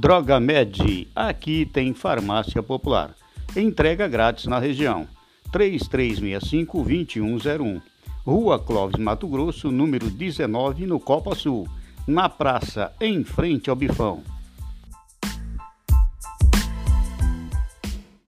Droga Med, aqui tem farmácia popular. Entrega grátis na região. 3365-2101. Rua Clóvis Mato Grosso, número 19, no Copa Sul. Na praça, em frente ao Bifão.